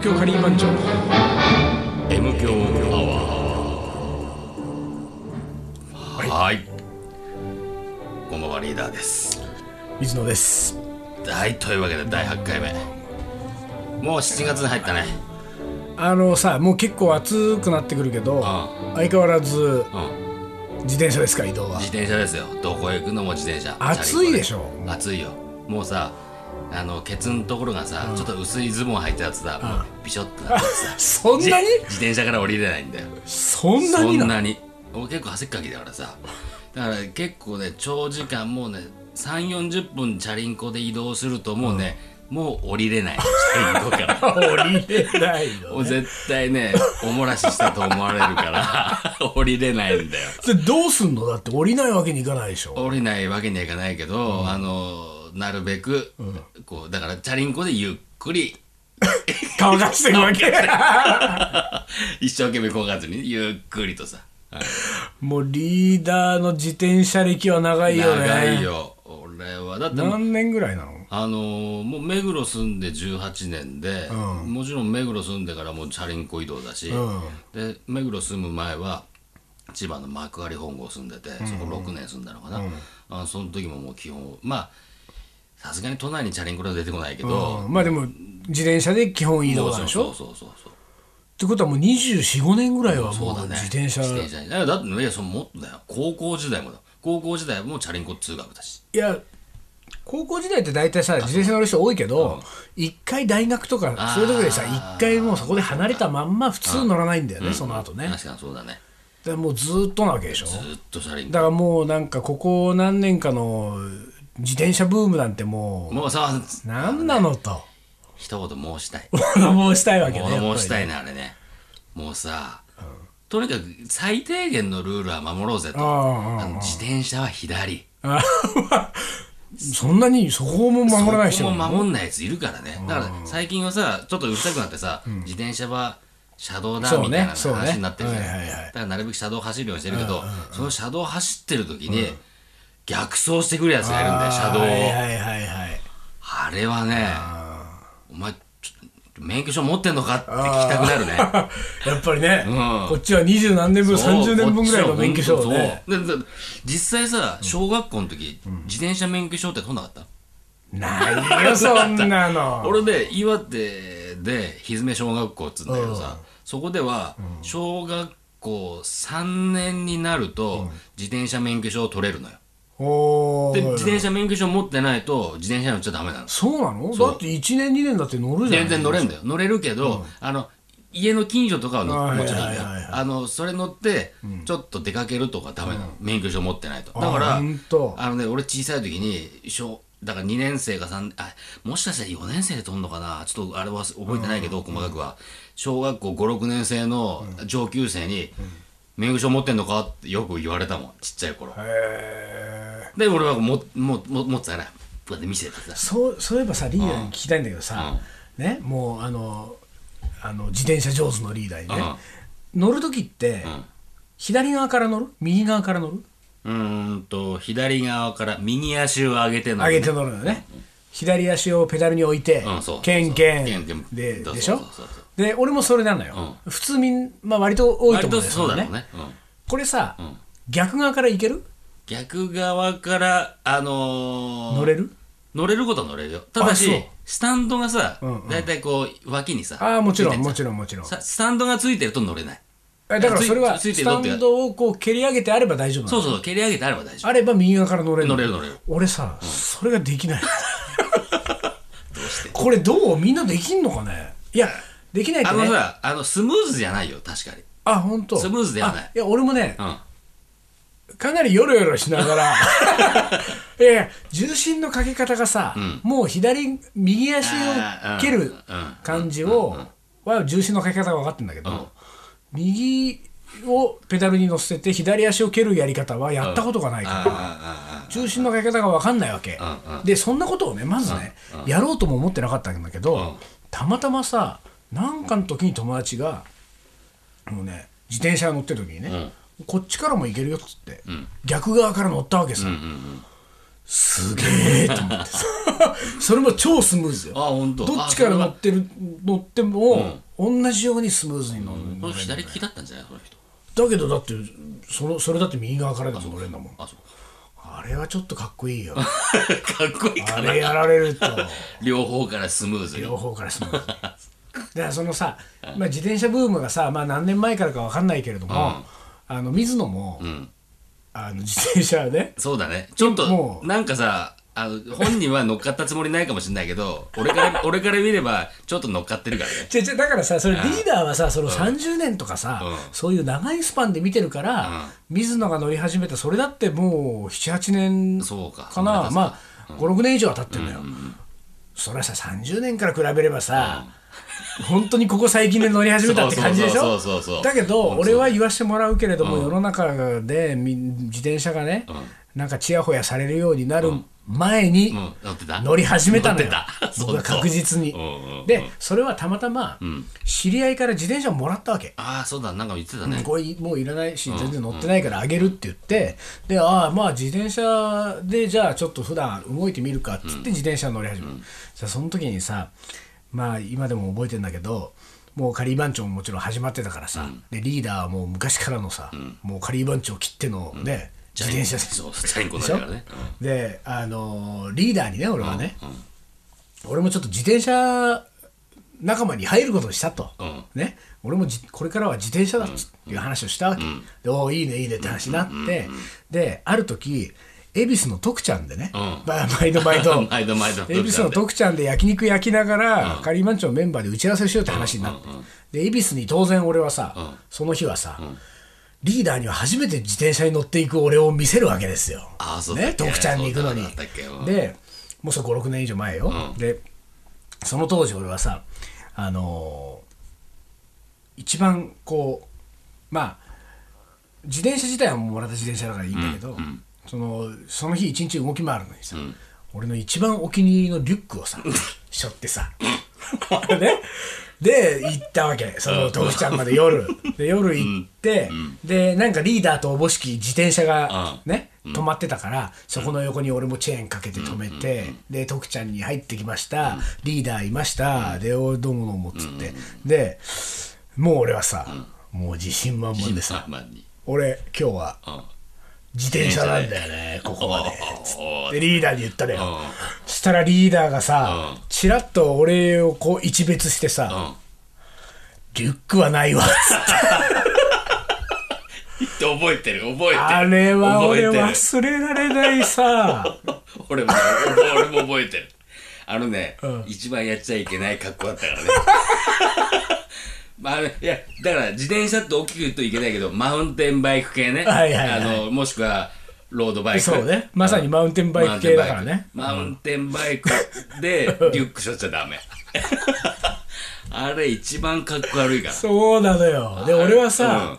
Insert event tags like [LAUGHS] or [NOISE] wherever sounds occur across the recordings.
東京カリー番長。M 強アワー。はい。こんばんはリーダーです。水野です。はいというわけで第8回目もう7月に入ったね。あのさもう結構暑くなってくるけど相変わらずうん。自転車ですか移動は。自転車ですよ。どこへ行くのも自転車。暑いでしょ。暑いよ。もうさあのケツのところがさ、ちょっと薄いズボン履いたやつだ、もうビショッとなってさ [LAUGHS] そんなに？自転車から降りれないんだよ。そんなになそんなに。俺結構汗っかきだからさ。だから結構ね長時間もうね3 4 0分チャリンコで移動するともうね、もう降りれない。チャリンコから降りれないもの、ね、[LAUGHS] う絶対ねおもらししたと思われるから [LAUGHS] 降りれないんだよ。それどうすんの？だって降りないわけにいかないでしょ。降りないわけにはいかないけど、あのなるべく、こうだからチャリンコでゆっくりしてるわけ。[LAUGHS] 一生懸命こがずにゆっくりとさ、はい。もうリーダーの自転車歴は長いよね。長いよ。俺はだってもう何年ぐらいなの？あのーもう目黒住んで18年で、うん。もちろん目黒住んでからもうチャリンコ移動だし、うん。で目黒住む前は千葉の幕張本郷住んでて、そこ6年住んだのかな、あその時ももう基本まあさすがに都内にチャリンコでは出てこないけど、うん。まあでも自転車で基本移動なんでしょ？そうそうそうそうってことはもう245年ぐらいはもうそうだね。自転車。だってねいやそのもっとだよ高校時代もだ。高校時代もチャリンコ通学だし。いや高校時代って大体さ自転車乗る人多いけど一回大学とかそういうとこでさ一回もうそこで離れたまんま普通乗らないんだよねその後ね。確かにそうだね。でもうずっとなわけでしょ？ずっとチャリンコ。だからもうなんかここ何年かの自転車ブームなんてももうさう何なのと。一言申したい。[LAUGHS] 物申したいわけね物申したいねあれね。もうさ、とにかく最低限のルールは守ろうぜと。自転車は左。[LAUGHS] そんなにそこも守らない人そこもも守んないやついるからね。だから最近はさちょっとうるさくなってさ、自転車は車道だみたいな話になってるじゃだからなるべく車道走るようにしてるけど、その車道走ってる時に、逆走してくるやつがいるんだよ車道を、はいはいはいはい。あれはねお前免許証持ってんのかって聞きたくなるね。[LAUGHS] やっぱりね、うん。こっちは二十何年分そう30年分ぐらいの免許証をね。実際さ小学校の時、自転車免許証って取んなかった、ないよ [LAUGHS] そんなの。俺で岩手でひずめ小学校っつうんだけどさ、そこでは小学校3年になると自転車免許証を取れるのよで自転車免許証持ってないと自転車に乗っちゃダメなの。そうなの？そう。だって1年2年だって乗るじゃん全然乗れんだよ。乗れるけど、あの家の近所とかはのはいもちろんあのそれ乗ってちょっと出かけるとかダメなの、免許証持ってないと。だかあらあのね俺小さい時に小だから2年生か3あもしかしたら4年生で取んのかな？ちょっとあれは覚えてないけど、細かくは。小学校56年生の上級生に「免許証持ってんのか?」ってよく言われたもん。ちっちゃい頃。へで俺はももも持ってたからこうやって見せてさ。ーそうそういえばさリーダーに聞きたいんだけどさ、ねもうあのあの自転車上手のリーダーにね、乗る時って、ん。左側から乗る？右側から乗る？うーんと左側から右足を上げての上げて乗るのね、左足をペダルに置いて、うんそうケンケン。ででしょそうそうそう。で俺もそれなのよ、普通みん、まあ、割と多いと思うんですよね。ね、うん。これさ、逆側からいける？逆側からあのー乗れる？乗れることは乗れるよ。ただしあそう。スタンドがさ、んうん。だいたいこう脇にさああもちろんもちろんもちろん。さスタンドがついてると乗れない。えだからそれはついついてスタンドをこう蹴り上げてあれば大丈夫なの？そうそう蹴り上げてあれば大丈あれば右側から乗れるの？乗れる乗れる。俺さ、それができない。夫 [LAUGHS] どうして？これどう？みんなできんのかね？いやできないあのさあのスムーズじゃないよ確かに。あ本当。スムーズではない。あいや俺もねうんかなりヨロヨロしながら。[LAUGHS] いや重心のかけ方がさ、もう左右足を蹴る感じをは重心のかけ方が分かってんだけど、右をペダルに乗せて左足を蹴るやり方はやったことがないから、重心のかけ方が分かんないわけ、でそんなことをねまずね、やろうとも思ってなかったんだけど、たまたまさなんかの時に友達がもうね自転車乗ってる時にね、こっちからも行けるよっつって、逆側から乗ったわけさ、すげえと思ってさ。[LAUGHS] それも超スムーズよ。あ本当。どっちから乗ってる乗っても、同じようにスムーズに乗る、この左利きだったんじゃない？この人。だけどだってそのそれだって右側からでも乗れるんだもん。あそうあれはちょっとかっこいいよ。[LAUGHS] かっこいいかな。あれやられると。[LAUGHS] 両方からスムーズに。両方からスムーズだからそのさ、まあ、自転車ブームがさ、まあ、何年前からか分かんないけれども、あの水野も、あの自転車ね。そうだね。ちょっもうとなんかさあの本人は乗っかったつもりないかもしれないけど [LAUGHS] 俺から俺から見ればちょっと乗っかってるからね。[LAUGHS] だからさそれリーダーはさその30年とかさ、うん。そういう長いスパンで見てるから、水野が乗り始めたそれだってもう78年そうか。かな。そうかまあ56年以上は経ってるのよ、それはさ30年から比べればさ、本当にここ最近で乗り始めたって感じでしょ？だけどう。ん俺は言わしてもらうけれども、世の中でみ自転車がね、なんかちやほやされるようになる前に、うん。乗り始めたのよ。乗ってた？僕は確実に。うんうんうん。でそれはたまたま知り合いから自転車をもらったわけ、ああそうだ。なんか言ってたね。これもういらないし全然乗ってないからあげるって言って、でああまあ自転車でじゃあちょっと普段動いてみるかっつって自転車乗り始める、さその時にさまあ今でも覚えてんだけどもうカリー番長ももちろん始まってたからさ、でリーダーはもう昔からのさ、もうカリー番長切ってのね、自転車でそうチャリンコ乗であのーリーダーにね俺はね、俺もちょっと自転車仲間に入ることにしたと、うん。ね、俺もじこれからは自転車だっていう話をしたわけ、でおおいいねいいねって話になって、である時恵比寿の徳ちゃんでね、うん。まあ毎度毎度。[LAUGHS] 毎度毎度。恵比寿の徳ちゃんで。焼肉焼きながら、カリーマンチョのメンバーで打ち合わせしようって話になって、で恵比寿に当然俺はさ、その日はさ、リーダーには初めて自転車に乗っていく俺を見せるわけですよ。ああそうね、け。徳ちゃんに行くのに。で、もうそれ5、6年以上前よ。で、その当時俺はさ、あのー一番こう、まあ、自転車自体はもらった自転車だからいいんだけど、そのその日一日動き回るのにさ、俺の一番お気に入りのリュックをさ、背負ってさ、[LAUGHS] ね、で行ったわけ。その徳ちゃんまで夜。で夜行って、でなんかリーダーとおぼしき自転車がね、止まってたからそこの横に俺もチェーンかけて止めて、で徳ちゃんに入ってきました、リーダーいました、でおどうもどうもっつって、でもう俺はさ、もう自信満々でさ、俺今日はうん自転車なんだよねここまで。つって。おー。でリーダーに言ったのよ、したらリーダーがさ、うん。ちらっと俺をこう一別してさ、うん。リュックはないわっつって。覚えてる覚えてる。あれは俺忘れられないさ。[LAUGHS] 俺も俺も覚えてる。あのね、一番やっちゃいけない格好だったからねまあ、いやだから自転車って大きく言うといけないけどマウンテンバイク系ね、はいはいはい。あのもしくはロードバイク。そうね。まさにマウンテンバイク系だからね。マウンテンバイク。でリュックしょっちゃダメ。[LAUGHS] あれ一番かっこ悪いから。そうなのよ。で俺はさ、うん。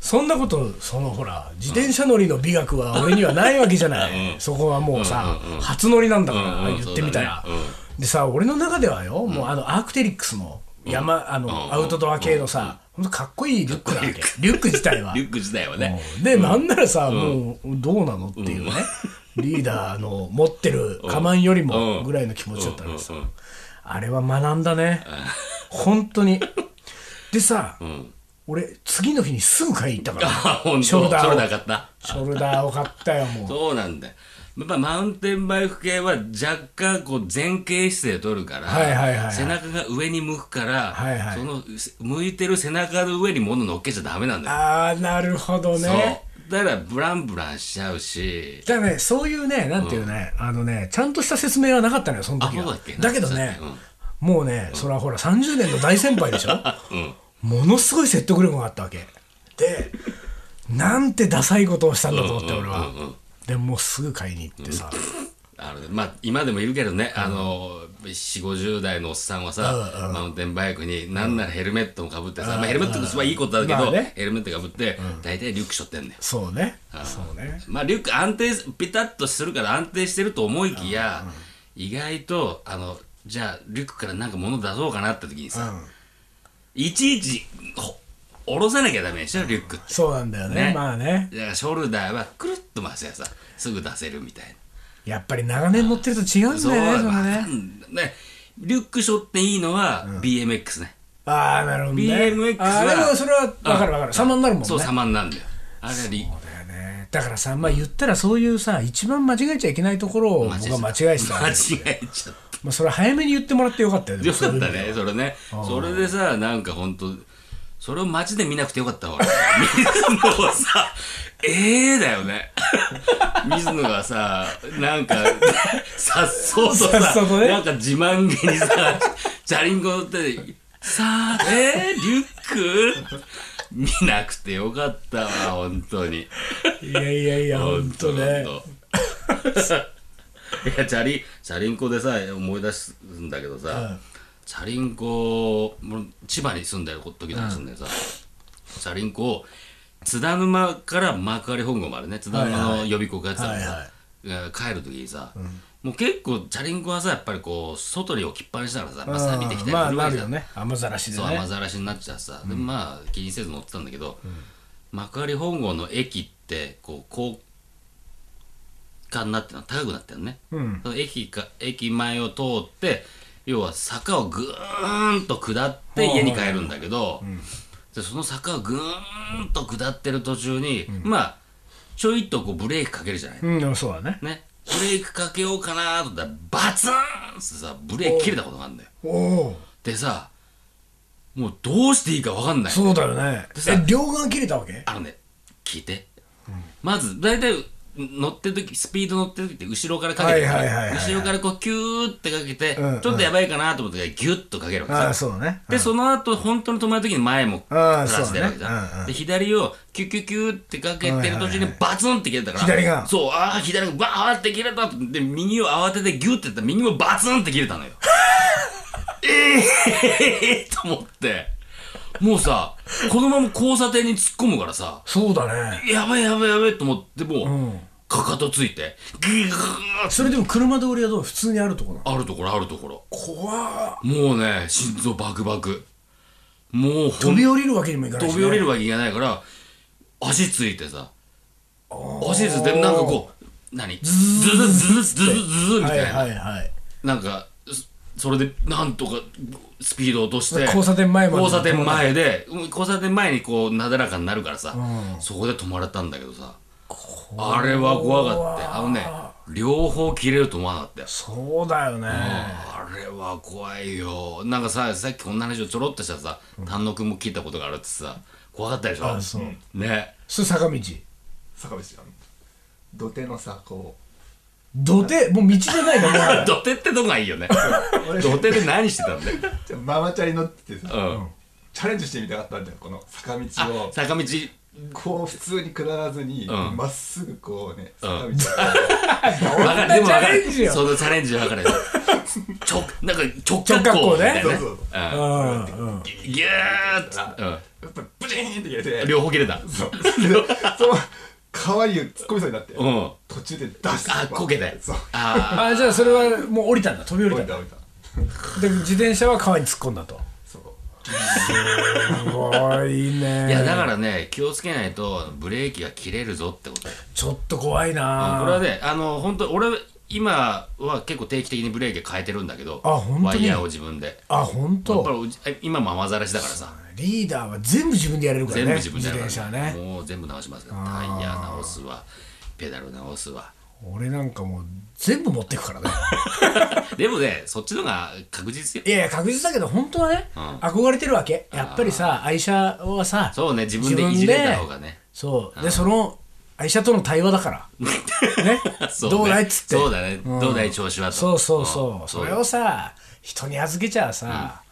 そんなことそのほら自転車乗りの美学は俺にはないわけじゃない、そこはもうさ、初乗りなんだから、うんうん言ってみたら、でさ俺の中ではよ、もうあのアークテリックスの山、あのアウトドア系のさ、ほんとかっこいいリュックなわけ？リュック。自体は。リュック自体はね。うん。で、なんならさ、もうどうなのっていうね、リーダーの持ってるカバンよりもぐらいの気持ちだったん。うん。あれは学んだね、本当に。でさ、ん。俺、次の日にすぐ買いに行ったかあら、本当？ショルダーを。ショルダー買った。ショルダーを買ったよ、もう。そうなんだよやっぱマウンテンバイク系は若干こう前傾姿勢取るから、はいはいはいはい。背中が上に向くから、はいはい。その向いてる背中の上に物乗っけちゃダメなんだよ、ああ、なるほどね。そう。だからブランブランしちゃうし。だからね、そういうね、なんていうね、あのね、ちゃんとした説明はなかったのよ、その時は。だっけ？どねうん、もうね、それはほら、30年の大先輩でしょ？[LAUGHS] うん。ものすごい説得力があったわけ。で、なんてダサいことをしたんだと思って、俺は。でもうすぐ買いに行ってさ。あのまあ、今でもいるけどね、あの4 5 0代のおっさんはさ、マウンテンバイクになんならヘルメットもかぶってさ、まあ、ヘルメットはいいことだけど、まあね。ヘルメットかぶって、大体リュック背負ってんねん。そうね。そうね。まあリュック安定ピタッとするから安定してると思いきや、意外とあのじゃあリュックからなんか物出そうかなって時にさ、うん。いちいちほ下ろさなきゃダメでしょリュックって。そうなんだよね。ね。まあね。だからショルダーはくるっと回せばさすぐ出せるみたいな。やっぱり長年乗ってると違うんそうだよねそれね。んねリュック背負っていいのは BMX ね、ああなるほどね。BMX はあーでもそれは分かる分かる。様になるもんね。そう様になるんだよ。あれはリだよね。だからさまあ言ったらそういうさ一番間違えちゃいけないところを僕は間違えてた間違えちゃっまあそれは早めに言ってもらってよかったよたよかったねそれね。それでさなんか本当それを街で見なくてよかったわ俺。[LAUGHS] 水野はさええだよね。[LAUGHS] 水野がさなんか [LAUGHS] さっそうとさね。なんか自慢げにさチャリンコ乗ってさあえー、リュック？見なくてよかったわ本当に。いやいやいや本当ね。ほんといやチャリチャリンコでさ思い出すんだけどさ、チャリンコ千葉に住んでる時なんだけどさ、チャリンコを津田沼から幕張本郷までね津田沼の予備校がやってたからさ、はい帰る時にさ、もう結構チャリンコはさやっぱりこう外に置きっぱなしだからさ、まあ、錆びてきたりまあするわけじゃん。なるよね。雨ざらしでそうね雨ざらしになっちゃってさ、でまあ気にせず乗ってたんだけど、幕張本郷の駅ってこう高架になってるの高くなってるのね、うん。その駅か駅前を通って要は坂をぐーんと下って家に帰るんだけど、でその坂をぐーんと下ってる途中に、まあちょいとこうブレーキかけるじゃない、うんそうだね。ね。ブレーキかけようかなと思ったらバツンってさブレーキ切れたことがあるんだよ。おおでさもうどうしていいか分かんない。そうだよねさえ両側切れたわけあのね聞いて、まず大体乗ってる時スピード乗ってる時って後ろからかけて後ろからこうキューってかけて、うんうん。ちょっとやばいかなと思ってギュッとかけるわけさ。そうだね。で、その後本当に止まる時に前もプラス出るわけじねうんうん。で左をキュッキュッキュッってかけてる途中にバツンって切れたから、左がそうああ左がバーって切れた。で右を慌ててギュッてやったら右もバツンって切れたのよ。え [LAUGHS] えー、と思って。もうさこのまま交差点に突っ込むからさ。そうだね。やばいやばいやばいと思ってもう、んかかとついて。ギーッそれでも車通りはどう普通にあるところ。なのあるところあるところ。怖っ。もうね心臓バクバク。もう飛び降りるわけにもいかないし、ね、飛び降りるわけいけないから足ついてさ。足ついてなんかこう何？ズズズズズズズズみたいな、はいはいはいなんかそそれでなんとかスピードを落として交差点前まで交差点前でうん交差点前にこうなだらかになるからさ、うんそこで止まれたんだけどさあれは怖かったあのね両方切れると思わなかったよ。そうだよね。あれは怖いよ。なんかささっきこんな話をちょろっとしたらさ丹野くんも聞いたことがあるってさ怖かったでしょ？あそう。ね。それ坂道。坂道あの土手のさこ土手？もう道じゃないの？[LAUGHS] 土手ってとこがいいよね？土手で何してたんだよママチャリ乗っててさ、うん。チャレンジしてみたかったんだよこの坂道を。坂道こう普通に下らずにうん。ま、っすぐこうねうん。坂道を、わかる。でもわかチャレンジよ。るそのチャレンジわかるよ。[LAUGHS] ちょなんか直角直角行ね行みたいなそうそうそうう。んうん。ギューッつやっぱりブチーンって切れて。うん両方切れた。そう。でその川に突っ込みそうになって、うん。途中で出してあこけて。そう。ああじゃあそれはもう降りたんだ。飛び降り降たんだ。りた降りた。で自転車は川に突っ込んだとすごいね。あいやだからね気をつけないとブレーキが切れるぞってことちょっと怖いな。これはねあの本当俺今は結構定期的にブレーキ変えてるんだけどあ本当に？ワイヤーを自分で。あ本やっ当ぱり今も雨ざらしだからさ。リーダーは全部自分でやれるからね。全部自分でやる自から、転車はね。もう全部直しますから。タイヤ直すわ。ペダル直すわ俺なんかもう全部持ってくからね。[LAUGHS] でもねそっちのが確実よ。いやいや確実だけど本当はね、うん。憧れてるわけ。やっぱりさ愛車はさそうね自分でいじれた方がね。そう。でその愛車との対話だから。[LAUGHS] ね。そうね。どうだいっつって。そうだね、ん。どうだい調子はと。そうそうそう、ん。それをさ人に預けちゃさ、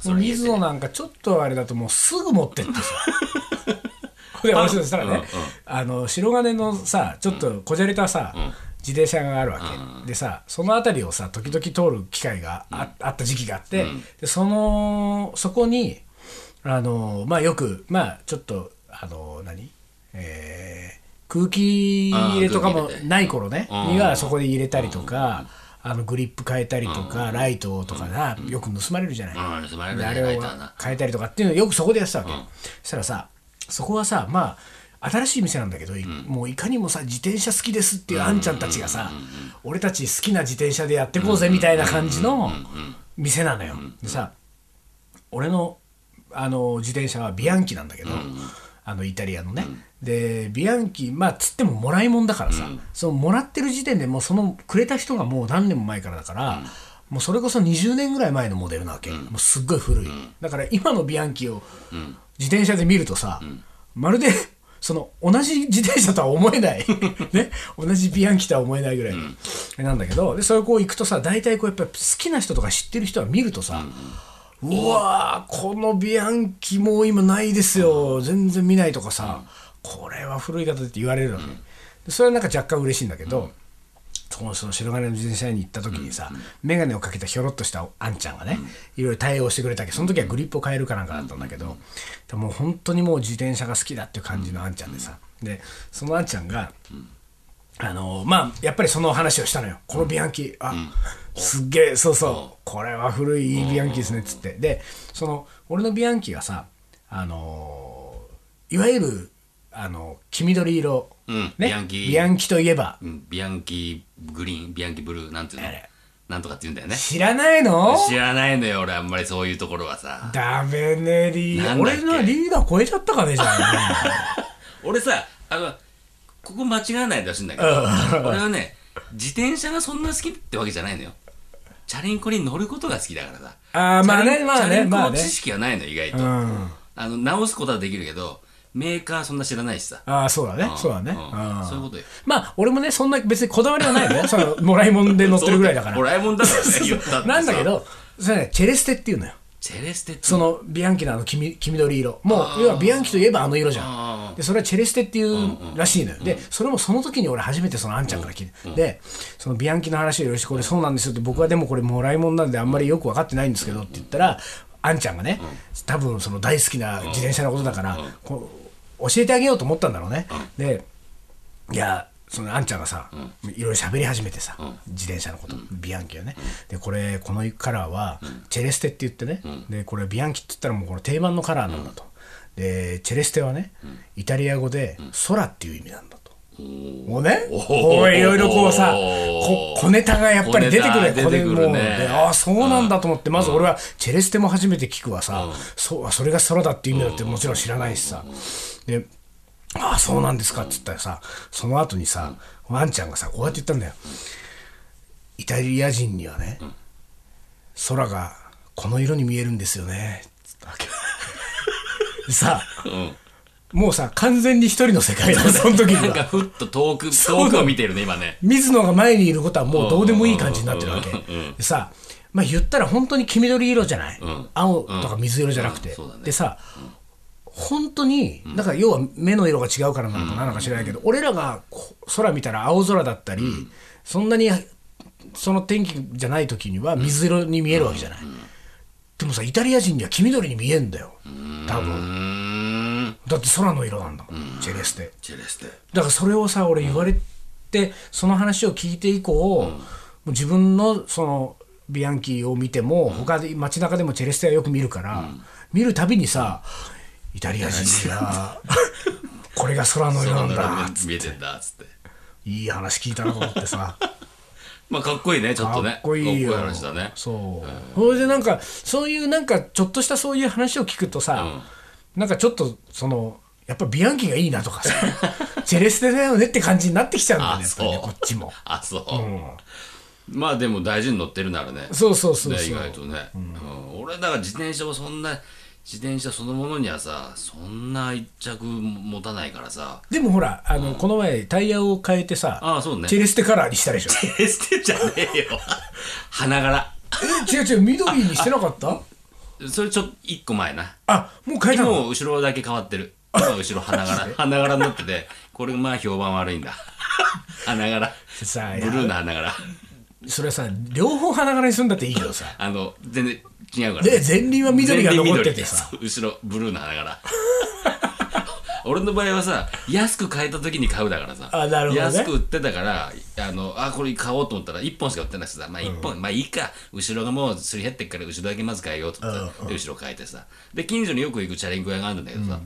それもう水野なんかちょっとあれだともうすぐ持ってってさ [LAUGHS] で面白いそしたらね、うんうん。あの白金のさちょっとこじゃれたさ、自転車があるわけ、でさその辺りをさ時々通る機会があ,、あった時期があって、でそのそこにあのまあよくまあちょっとあの何？えー空気入れとかもない頃ね、うん。にはそこで入れたりとか、あのグリップ変えたりとか、ライトとかな、よく盗まれるじゃない、あれを変えたりとかっていうのをよくそこでやってたわけ、そしたらさそこはさまあ新しい店なんだけど、いもういかにもさ自転車好きですっていうあんちゃんたちがさ、俺たち好きな自転車でやってこうぜみたいな感じの店なのよ。でさ俺のあの自転車はビアンキなんだけど、あのイタリアのね、でビアンキまあつってももらいもんだからさ、そのもらってる時点でもうそのくれた人がもう何年も前からだから、もうそれこそ20年ぐらい前のモデルなわけ、もうすっごい古い、だから今のビアンキを自転車で見るとさ、まるでその同じ自転車とは思えない、[LAUGHS] ね、同じビアンキとは思えないぐらい。の、なんだけどでそれこう行くとさ大体こうやっぱり好きな人とか知ってる人は見るとさ、うわーこのビアンキもう今ないですよ。全然見ないとかさ、これは古い方って言われるわけ、でそれはなんか若干嬉しいんだけど、そのその白金の自転車屋に行った時にさ、眼鏡をかけたひょろっとしたあんちゃんがね、いろいろ対応してくれたけ。どその時はグリップを変えるかなんかだったんだけど、でもう本当にもう自転車が好きだっていう感じのあんちゃんでさ、でそのあんちゃんが、あのまあやっぱりその話をしたのよ。このビアンキあ、すっげえそうそう。これは古いいいビアンキですねっつって。でその俺のビアンキがさあのいわゆるあの黄緑色、うん。ね。ビアンキビアンキといえば。うん。ビアンキグリーン。ビアンキブルー。なんていうのなんとかって言うんだよね。知らないの？知らないのよ。俺あんまりそういうところはさ。ダメねリー。なんだっけ？俺のリーダー超えちゃったかねじゃあ。[LAUGHS] 俺さあのここ間違わないでほしいんだけど俺はね自転車がそんな好きってわけじゃないのよ。チャリンコに乗ることが好きだからさ。あーまあねまあねチャリンコまあねの知識はないの意外と、うん。あの直すことはできるけどメーカーそんな知らないしさ。ああそうだね。ん。そうだね。そういうことよ。まあ俺もねそんな別にこだわりはないのよ。[LAUGHS] そのもらいもんで乗ってるぐらいだから。もらいもんだからねなんだけどそれね。チェレステっていうのよ。チェレステってそのビアンキのあの黄み黄緑色。もう要はビアンキといえばあの色じゃあんでそれはチェレステっていうらしいのよ。でそれもその時に俺初めてそのあんちゃんから聞いてでそのビアンキの話をいろしてこれそうなんですよって僕はでもこれもらいもんなんであんまりよく分かってないんですけどって言ったらあんちゃんがね多分その大好きな自転車のことだからこう教えてあげようと思ったんだろうね。でいやそのあんちゃんがさ、いろいろ喋り始めてさ、自転車のこと、ビアンキをね、でこれこのカラーは、チェレステって言ってね、でこれビアンキって言ったらもうこれ定番のカラーなんだと、でチェレステはね、イタリア語で空っていう意味なんだと。もうね、こういろいろこうさこ小ネタがやっぱり出てくる小ネタ出てくるね。これもうでああそうなんだと思ってまず俺はチェレステも初めて聞くわさ、そうそれが空だっていう意味だってもちろん知らないしさ、でああそうなんですかっつったらさその後にさワンちゃんがさこうやって言ったんだよ。イタリア人にはね、空がこの色に見えるんですよね。つったわけ。[LAUGHS] でさうん。もうさ完全に一人の世界だその時には。なんかふっと遠く遠くを見てるね今ね。水野が前にいることはもうどうでもいい感じになってるわけでさまあ言ったら本当に黄緑色じゃない、ん。青とか水色じゃなくて、うん。でさ本当にだから要は目の色が違うからなのかなのか知らないけど、俺らが空見たら青空だったり、そんなにその天気じゃない時には水色に見えるわけじゃない、でもさイタリア人には黄緑に見えんだよ。多う分だって空の色なんだチェレステ。チェレステ。だからそれをさ俺言われて、その話を聞いて以降、もう自分のそのビアンキを見ても、他で街中でもチェレステはよく見るから、見るたびにさ、イタリア人が [LAUGHS] これが空の色なんだ。見えてんだっつって。いい話聞いたなと思ってさ。[LAUGHS] まあかっこいいねちょっとね。かっこいいよ。かっこいい話だね。そう、それでなんかそういうなんかちょっとしたそういう話を聞くとさ、なんかちょっとそのやっぱビアンキがいいなとかさ [LAUGHS] チェレステだよねって感じになってきちゃうんだよねあやっぱりねこっちも。あそう、まあでも大事に乗ってるならね。そうそうそうねそう。意外とね、うん。俺だから自転車をそんな自転車そのものにはさそんな一着持たないからさ。でもほら、あの、この前タイヤを変えてさ、ああそうね。チェレステカラーにしたでしょ？エステじゃねえよ。[LAUGHS] 花柄。え、違う違う、緑にしてなかった？それちょっと一個前な。あ、もう変えたの？もう後ろだけ変わってる。今後ろ花柄。[LAUGHS] 花柄になっててこれまあ評判悪いんだ。[LAUGHS] 花柄。さあ、ブルーの花柄。それはさ、両方花柄にするんだっていいけどさ。あの全然違うからで、前輪は緑が残っててさ。後ろブルーの花柄 [LAUGHS] 俺の場合はさ安く買えた時に買うだからさ。あなるほどね。安く売ってたからあのあこれ買おうと思ったら1本しか売ってなくてさまあ1本、まあいいか。後ろがもうすり減ってっから後ろだけまず買えようと思って、で後ろ変えてさ。で近所によく行くチャリンコ屋があるんだけどさ、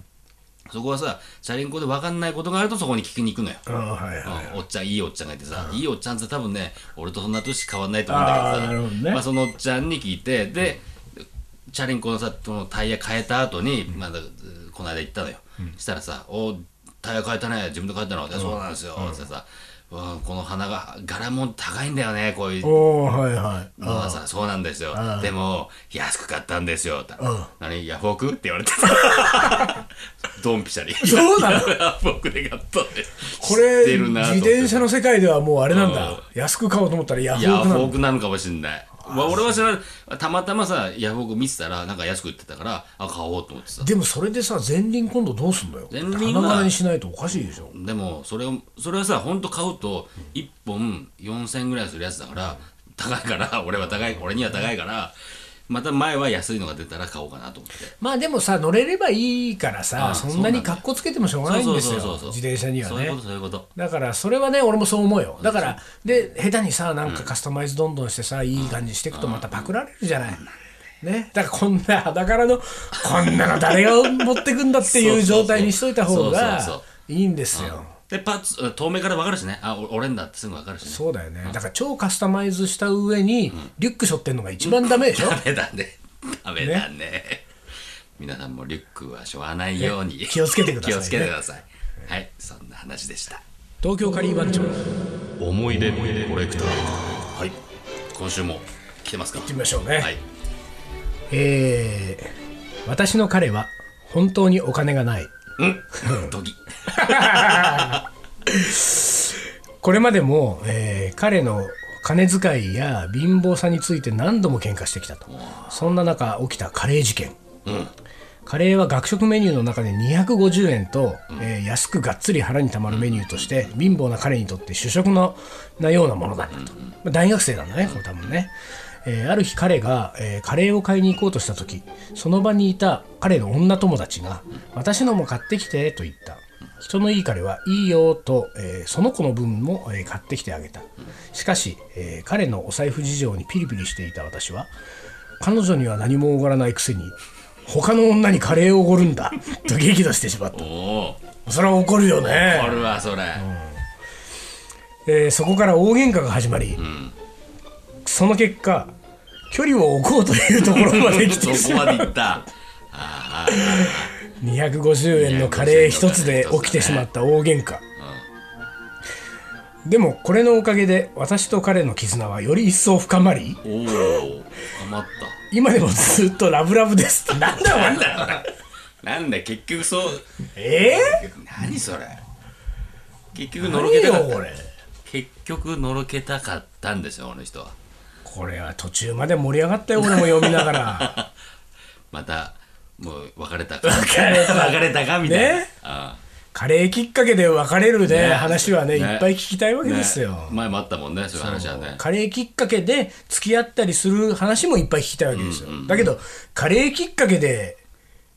そこはさチャリンコで分かんないことがあるとそこに聞きに行くのよ、はいはいうんおっちゃんいいおっちゃんがいてさ、いいおっちゃんって多分ね俺とそんな年変わんないと思うんだけどさね。まあ、そのおっちゃんに聞いてでチャリンコのさそのタイヤ変えた後に、まだこの間行ったのよ、したらさ「おタイヤ変えたね。自分で変えたの?」でそうなんですよ」ってさ、うん。この花が柄も高いんだよねこういう。おおはいはい。のはさそうなんですよ。でも安く買ったんですよ。何？ヤフオク？って言われてた。[LAUGHS] ドンピシャリそうなの？[LAUGHS] ヤフオクで買ったってこれ自転車の世界ではもうあれなんだ。うん。安く買おうと思ったらヤフヤフオクなのオクなのかもしれない。まあ、俺は知らないたまたまさヤフオク見てたらなんか安く売ってたからあ買おうと思ってさ。でもそれでさ前輪今度どうすんのよ？前輪はにしないとおかしいでしょ。でもそれをそれはさ本当買うと1本4000円ぐらいするやつだから高いから俺は高い俺には高いからまた前は安いのが出たら買おうかなと思って。まあでもさ乗れればいいからさあそんなに格好つけてもしょうがないんですよ。自転車にはね。そういうことそういうこと。だからそれはね俺もそう思うよ。だからで下手にさなんかカスタマイズどんどんしてさいい感じにしていくとまたパクられるじゃない。ね、だからこんな裸からのこんなの誰が持ってくんだっていう状態にしといた方がいいんですよ。でパッツ遠目から分かるしね。あお俺んだってすぐ分かるしね。そうだよね。だから超カスタマイズした上にリュック背負ってんのが一番ダメでしょ、ダメだね。ダメだね。皆さんもリュックはしょわないように、気をつけてくださいね。気をつけてください。はい。そんな話でした。東京カリー番長。思い出コレクター。はい。今週も来てますか？てみましょうね、はい。えー私の彼は本当にお金がないうん。[LAUGHS] これまでも、えー彼の金遣いや貧乏さについて何度も喧嘩してきたと。そんな中起きたカレー事件。うん。カレーは学食メニューの中で250円と、えー安くがっつり腹にたまるメニューとして貧乏な彼にとって主食のなようなものだったと、まあ大学生なんだねこれ多分ね、えーある日彼が、えーカレーを買いに行こうとした時その場にいた彼の女友達が「私のも買ってきて」と言った。人のいい彼はいいよと、えーその子の分も、えー買ってきてあげた。しかし、えー彼のお財布事情にピリピリしていた私は彼女には何もおごらないくせに他の女にカレーをおごるんだと激怒してしまった。それは怒るよね。あるわそれ、えーそこから大喧嘩が始まり、その結果距離を置こうというところまで来て。しまうまでいった。あ250円のカレー一つで起きてしまった大喧嘩。でもこれのおかげで私と彼の絆はより一層深まり今でもずっとラブラブですって。なんだなんだなんだ結局そう。え何それ。結局ー、のろけたかった。結局のろけたかったんですよこの人はこれは途中まで盛り上がったよ俺も読みながら。[LAUGHS] またもう別れたか。別れた。別れたかみたいな、ね。あカレーきっかけで別れるねね。話はねね。いっぱい聞きたいわあけですよ、前もあったもんねそういう話はね。カレーきっかけで付き合ったりする話もいっぱい聞きたいわけですよ、だけどカレーきっかけで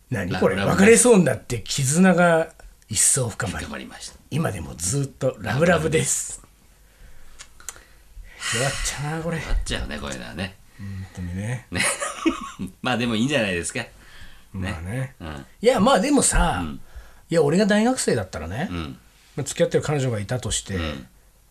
何これ別れそうになって絆が一層深まりました。今でもずっとラブラブです弱っちゃうなこれ。本あっちゃうねこういうのはね。当にね。ね。[LAUGHS] まあでもいいんじゃないですか。まあね。うん。いやまあでもさ、いや俺が大学生だったらね、うん。まあ付き合ってる彼女がいたとして、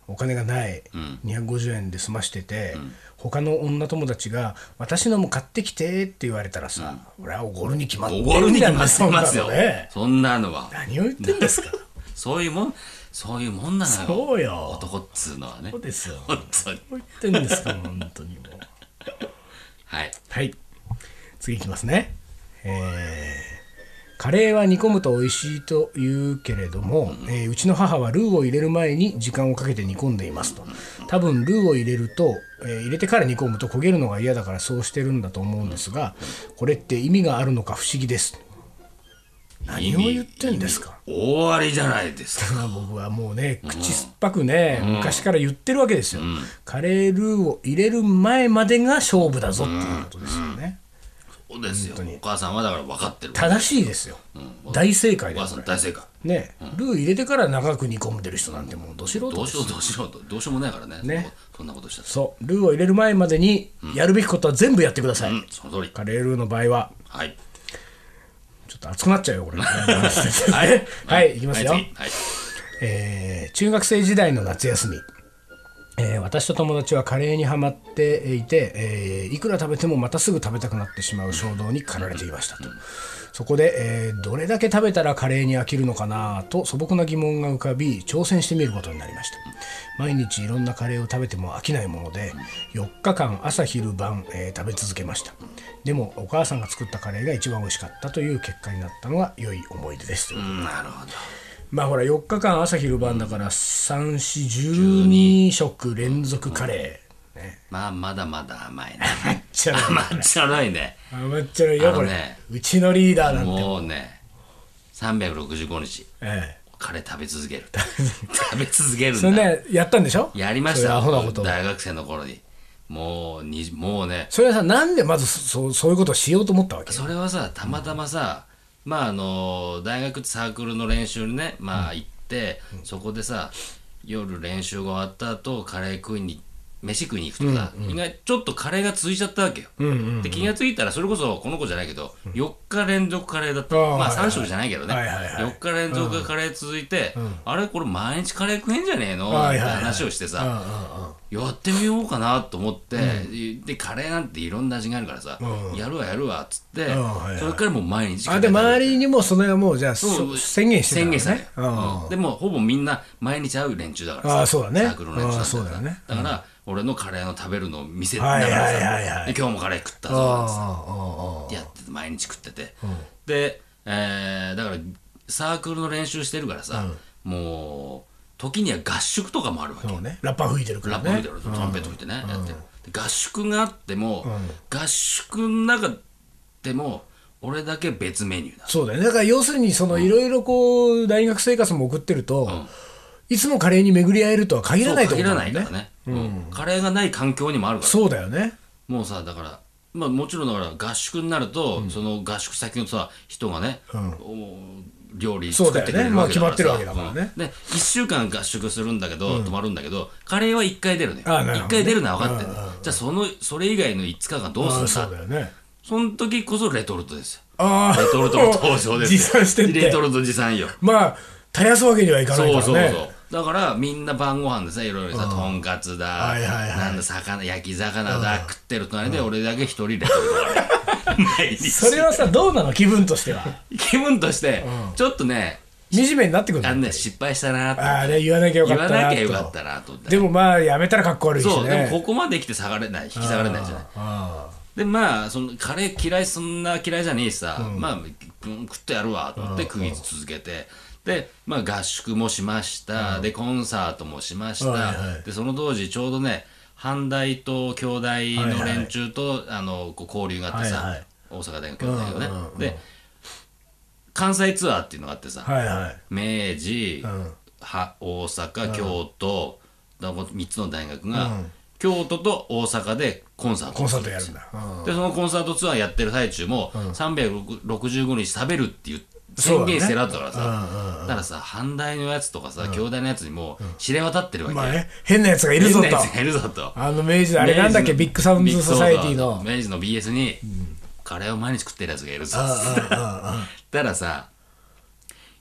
お金がない、250円で済ましてて、他の女友達が「私のも買ってきて」って言われたらさ、俺はおごるに決まっておごるに決まってそんなますよのね。そんなのは。何を言ってんですか。[LAUGHS] そういうもんそういうもんなのよ。そうよ。男っつうのはね。そうですよ。本当に。言ってんですか本当にもう。はい。はい。次いきますね。えーカレーは煮込むと美味しいと言うけれども、えーうちの母はルーを入れる前に時間をかけて煮込んでいますと。多分ルーを入れると、えー入れてから煮込むと焦げるのが嫌だからそうしてるんだと思うんですがこれって意味があるのか不思議です何を言ってんですか？大ありじゃないですか。[LAUGHS] 僕はもうね口酸っぱくね、昔から言ってるわけですよ、カレールーを入れる前までが勝負だぞっていうことですよね、そうですよ。お母さんはだから分かってる。正しいですよ、大正解お母だよさん大正解。ね、ルー入れてから長く煮込んでる人なんてもうど素人ですどうしようどうしようと。どうしようもないからね。ね。そんなことしたら。そう。ルーを入れる前までにやるべきことは全部やってください、うん。その通り。カレールーの場合は。はい。ちょっと熱くなっちゃうよこ [LAUGHS] れ。はい、はい、いきますよ、はい次。はい。えー中学生時代の夏休み、えー私と友達はカレーにはまっていて、えーいくら食べてもまたすぐ食べたくなってしまう衝動に駆られていましたとそこで、えーどれだけ食べたらカレーに飽きるのかなと素朴な疑問が浮かび挑戦してみることになりました。毎日いろんなカレーを食べても飽きないもので4日間朝昼晩、えー食べ続けました。でもお母さんが作ったカレーが一番美味しかったという結果になったのが良い思い出です。なるほど。まあほら4日間朝昼晩だから3412食連続カレー、ね、まあまだまだ甘いね甘っちゃらい甘っちゃらいね。甘っちゃらいよこれ、ね。うちのリーダーなんて。もうね365日。えカレー食べ続ける。食べ続けえ、るんだ。それねやったんでしょ？やりました。大学生の頃に。もうにもうね。それはさなんでまずそそういうことをしようと思ったわけ？それはさたまたまさ、まああの大学ってサークルの練習にねまあ行って、そこでさ夜練習が終わった後カレー食いに飯食いに行くとさ、意外ちょっとカレーが続いちゃったわけよ、で気がついたらそれこそこの子じゃないけど、4日連続カレーだった、ああまあはいはい。3食じゃないけどね、はいはいはい。4日連続カレー続いて、あれこれ毎日カレー食えんじゃねえの、はいはいはい。って話をしてさ、うんうんうん。やってみようかなと思って、でカレーなんていろんな味があるからさ、やるわやるわっつって、んはいはい。それからもう毎日あで周りににもそれはもうじゃあ宣言してたの宣言したね。ね、うん。うん。でもほぼみんな毎日会う連中だからさあそうだね。サークルの連中なんあそうだよね。だから、俺のカレーの食べるのを見せながはいらさ、今日もカレー食ったぞって。あやってて毎日食ってて、で、えーだからサークルルの練習してるからさ、もう時には合宿とかもあるわけね。ラッパー吹いてるからね。ラップ吹いてる、トランペット吹いてね、やってる。で合宿があっても、合宿の中でも俺だけ別メニューだそうだよね。だから要するにそのいろいろこう大学生活も送ってると、いつもカレーに巡り合えるとは限らないと限思うね。らないからね、うん。カレーがない環境にもあるから。そうだよね。もうさだからまあもちろんだから合宿になると、その合宿先のさ人がね、お料理作ってくれるわけだからさ。そうだよねまあ決まってるわけだからね。うん。で1週間合宿するんだけど、泊まるんだけどカレーは1回出るね。ね。1回出るのは分かってる、じゃあそのそれ以外の5日間どうするんだそうだよね。その時こそレトルトですよ。ああレトルトの登場ですよ。[LAUGHS] 持参してって。レトルト持参よ。まあ絶やすわけにはいかないからね。そうそうそうだからみんな晩ご飯でさいろいろさとんかつだ、はいはいはい。なんだ魚焼き魚だ、食ってる隣で俺だけ一人レトルトがね毎日それはさどうなの？気分としては。[LAUGHS] 気分としてちょっとね惨めになってくるあののね失敗したなと。ああね言わなきゃよか言わったなと。なきゃよかったなとでもまあやめたらかっこ悪いしね。そうでもここまで来て下がれない引き下がれないじゃない？あでまあそのカレー嫌いそんな嫌いじゃねえしさ、まあ、うん食ってやるわと思って食い続けてで、まあ、合宿もしました、でコンサートもしました、はいはい。でその当時ちょうどね阪大と京大の連中と、あのこう交流があってさ、はいはい。大阪大学京大学ね、で関西ツアーっていうのがあってさ、あはいはい。明治、ん。は大阪、京都だこ3つの大学が、京都と大阪でコンサート。コンサートやるんだ。うん。でそのコンサートツアーやってる最中も、365日食べるっていうそうだね宣言してるあったからさ。だ,、からさ阪大のやつとかさ京大のやつにも知れ渡ってるわけ。よ、まあね変なやつがいるぞと。変なやつがいるぞと。あの明治のあれなんだっけビッグサウンズソサエティの。明治の BS に、カレーを毎日食ってるやつがいるぞたらさ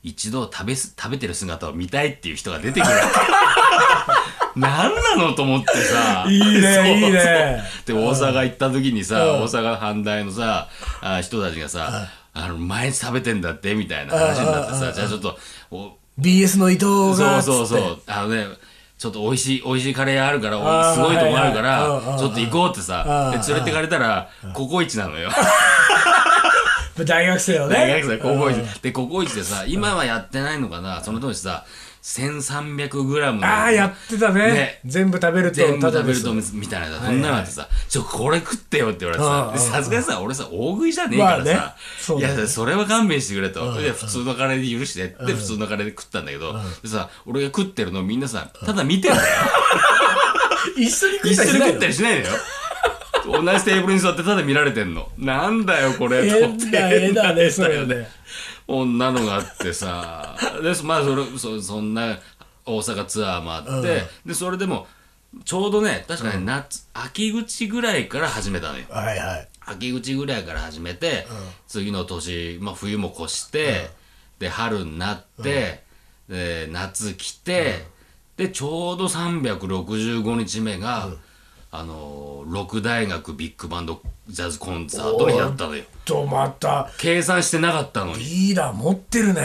一度食べす食べてる姿を見たいっていう人が出てくる。[LAUGHS] 何なのと思ってさ。いいねそう。いいね。で大阪行った時にさ、大阪阪大のさあ人たちがさ、あの毎日食べてんだってみたいな話になってさ、じゃあちょっとお BS の伊藤がそうそうそう。あのねちょっと美味しい美味しいカレー屋あるからすごいとこあるかはいらはい。ちょっと行こうってさで連れてかれたらココイチなのよ。[LAUGHS] 大学生のね。大学生ココイチ。でココイチでさ今はやってないのかなその当時さ 1300g のああやってたね。ね。全部食べると全部食べるとみたいなそんなのあってさ、ちょ、これ食ってよって言われてうんさ、でさすがにさ、俺さ、大食いじゃねえからさ、いや、それは勘弁してくれと。で、普通のカレーで許してって、普通のカレーで食ったんだけど、でさ、俺が食ってるのみんなさ、ただ見てんだよ。[LAUGHS] 一緒に食ったたりしないのよ。同じテーブルに座ってただ見られてんの。なんだよ、これ、と思って。変 [LAUGHS] な絵だね。それね女のがあってさ。でまあそれそそんな大阪ツアーもあって、でそれでもちょうどね確かね、夏秋口ぐらいから始めたのよ。はいはい。秋口ぐらいから始めて、次の年、まあ、冬も越して、で春になって、で夏来て、でちょうど365日目が、あのー六大学ビッグバンドジャズコンサートの日だったのよ。とまた。計算してなかったのに。リーダー持ってるね。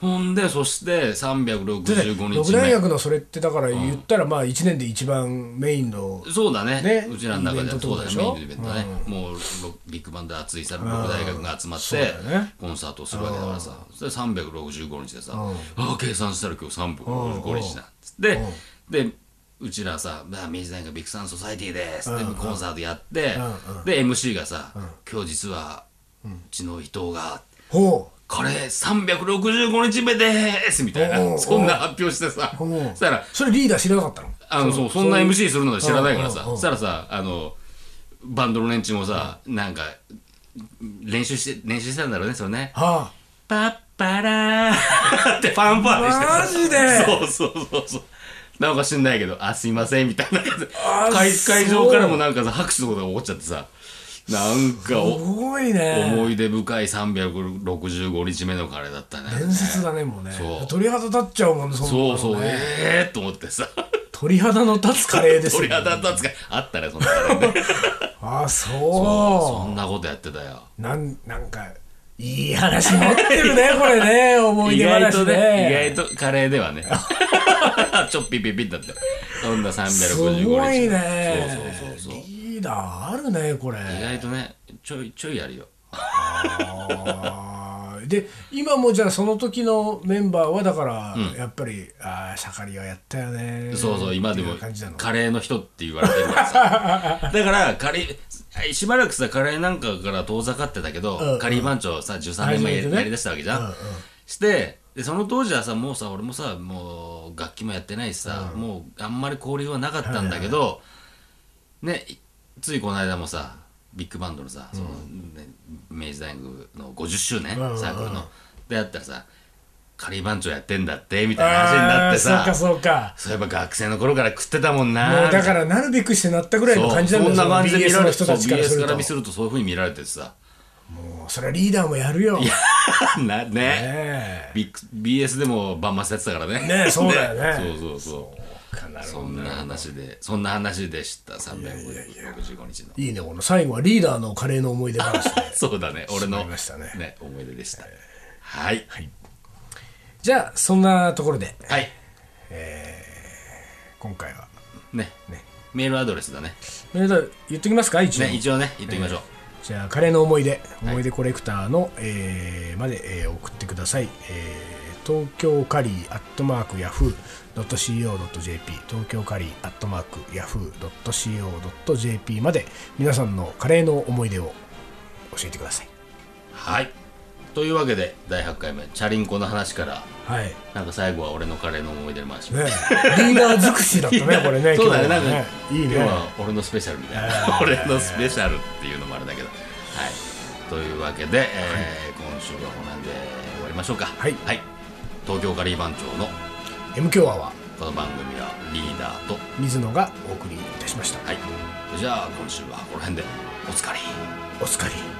ほんでそして365日六大学のそれってだから言ったらまあ1年で一番メインのそうだね。ねうちらの中ではそうだね。メインのイベントだね、もうろビッグバンドで熱いさ六大学が集まってコンサートをするわけだからさ。それ365日でさああ計算したら今日365日だっつって。でうちらさ「まあ明治大学 Big Sounds Society です」ってコンサートやってで MC がさ「今日実はうちの伊藤がほこれ365日目です」みたいなそんな発表してさ。う。そしたらうそれリーダー知らなかったの？あのそうそんな MC するので知らないからさ。そしたらさあのバンドの連中もさなんか練習して練習してたんだろうねそれね。はパッパラーってファンファーレしてさ。マジで？そうそうそうそうなんか知んないけどあすいませんみたいな。感じであ会そう会場からもなんかさ拍手とかが起こっちゃってさ。なんかあすおごいね。思い出深い365日目のカレーだったね。伝説だねもうね。そう。鳥肌立っちゃうもんねそね。そうそうええー、と思ってさ。鳥肌の立つカレーですよ。鳥肌立つかあったねそんなカレーね。[LAUGHS] あそう。そんなことやってたよ。なんなんかいい話持ってるねこれね。思 [LAUGHS] い意出話外とねね。意外とカレーではね [LAUGHS] [LAUGHS] ちょっぴぴぴだって。そんな365日すごいね。そうそうそうそう。リーダーあるねこれ。意外とねちょいちょいやるよ。あー。で今もじゃあその時のメンバーはだから、やっぱりああ盛りはやったよね。そうそう今でもっていう感じなの。カレーの人って言われてるからさ。[LAUGHS] だからカレーしばらくさカレーなんかから遠ざかってたけど、カリー番長さ13年前や初めてね。やりだしたわけじゃん。してでその当時はさもうさ俺もさもう楽器もやってないしさ、もうあんまり交流はなかったんだけど、ねいついこの間もさビッグバンドのさ、そのね、明治大学の50周年、うんうんサークルの。でやったらさカリー番長やってんだってみたいな話になってさあーそうかそうか。そういえば学生の頃から食ってたもんなもうだからなるべくしてなったぐらいの感じなんだよそんな感じで見られ BS の人たちからす BS から見するとそういうふうに見られててさもうそれはリーダーもやるよ。ね [LAUGHS] なね。え。ビッグ BS でもバンマスやってたからね。ねそうだよ [LAUGHS] ね。そうそうそう。そんな話でそんな話でした。365日の。いいねこの最後はリーダーのカレーの思い出話で。[LAUGHS] そうだね。俺のしまいましたね。思い出でした。はい。じゃあそんなところで。はい。今回は。ね。メールアドレスだね。メール言っときますか一応。ね一応ね言ってみましょうじゃあカレーの思い出思い出コレクターの、えーまで、えー送ってください、えー東京カリーアットマークヤフー .co.jp 東京カリーアットマークヤフー .co.jp まで皆さんのカレーの思い出を教えてください。はい。というわけで第8回目チャリンコの話からはい。なんか最後は俺のカレーの思い出話。ね、リーダー尽くしだったね [LAUGHS] これねそうだねなんかいいね。今日は俺のスペシャルみたいな。俺のスペシャルっていうのもあれだけど。はい。というわけで、えー今週はこの辺で終わりましょうか。はい。東京カリー番長の M 強アワー。この番組はリーダーと水野がお送りいたしました。はい。じゃあ今週はこの辺でおつかりお疲れ